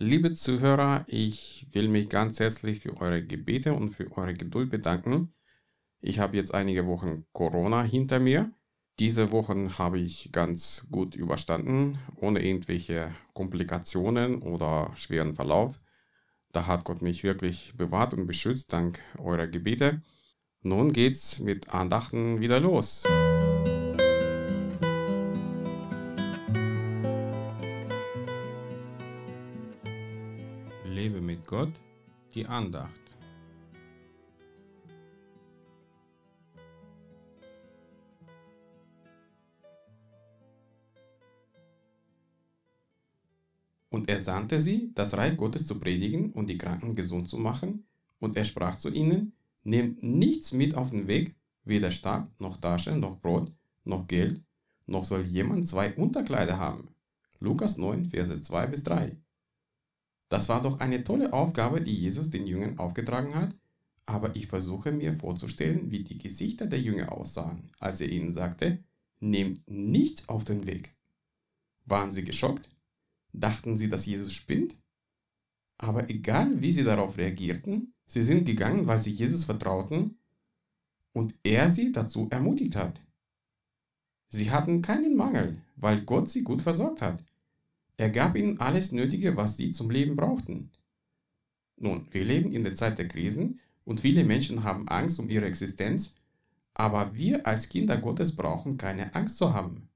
Liebe Zuhörer, ich will mich ganz herzlich für eure Gebete und für eure Geduld bedanken. Ich habe jetzt einige Wochen Corona hinter mir. Diese Wochen habe ich ganz gut überstanden, ohne irgendwelche Komplikationen oder schweren Verlauf. Da hat Gott mich wirklich bewahrt und beschützt dank eurer Gebete. Nun geht's mit Andachten wieder los. Lebe mit Gott, die Andacht. Und er sandte sie, das Reich Gottes zu predigen und die Kranken gesund zu machen. Und er sprach zu ihnen, nehmt nichts mit auf den Weg, weder Stab, noch Tasche, noch Brot, noch Geld, noch soll jemand zwei Unterkleider haben. Lukas 9, Verse 2 bis 3. Das war doch eine tolle Aufgabe, die Jesus den Jüngern aufgetragen hat, aber ich versuche mir vorzustellen, wie die Gesichter der Jünger aussahen, als er ihnen sagte, nehmt nichts auf den Weg. Waren sie geschockt? Dachten sie, dass Jesus spinnt? Aber egal, wie sie darauf reagierten, sie sind gegangen, weil sie Jesus vertrauten und er sie dazu ermutigt hat. Sie hatten keinen Mangel, weil Gott sie gut versorgt hat. Er gab ihnen alles Nötige, was sie zum Leben brauchten. Nun, wir leben in der Zeit der Krisen und viele Menschen haben Angst um ihre Existenz, aber wir als Kinder Gottes brauchen keine Angst zu haben.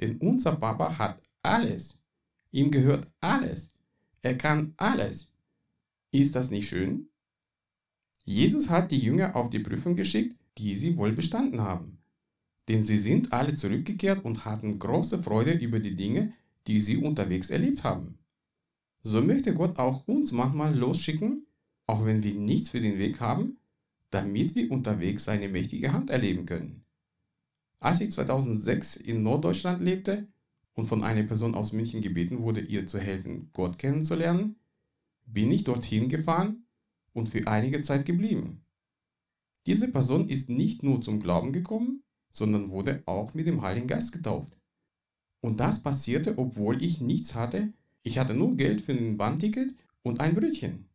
Denn unser Papa hat alles. Ihm gehört alles. Er kann alles. Ist das nicht schön? Jesus hat die Jünger auf die Prüfung geschickt, die sie wohl bestanden haben. Denn sie sind alle zurückgekehrt und hatten große Freude über die Dinge, die sie unterwegs erlebt haben. So möchte Gott auch uns manchmal losschicken, auch wenn wir nichts für den Weg haben, damit wir unterwegs seine mächtige Hand erleben können. Als ich 2006 in Norddeutschland lebte, und von einer Person aus München gebeten wurde, ihr zu helfen, Gott kennenzulernen, bin ich dorthin gefahren und für einige Zeit geblieben. Diese Person ist nicht nur zum Glauben gekommen, sondern wurde auch mit dem Heiligen Geist getauft. Und das passierte, obwohl ich nichts hatte, ich hatte nur Geld für ein Bahnticket und ein Brötchen.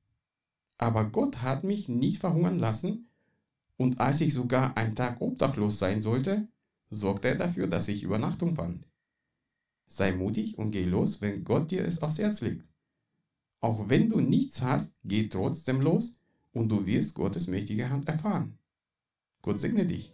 Aber Gott hat mich nicht verhungern lassen und als ich sogar einen Tag obdachlos sein sollte, sorgte er dafür, dass ich Übernachtung fand. Sei mutig und geh los, wenn Gott dir es aufs Herz legt. Auch wenn du nichts hast, geh trotzdem los und du wirst Gottes mächtige Hand erfahren. Gott segne dich.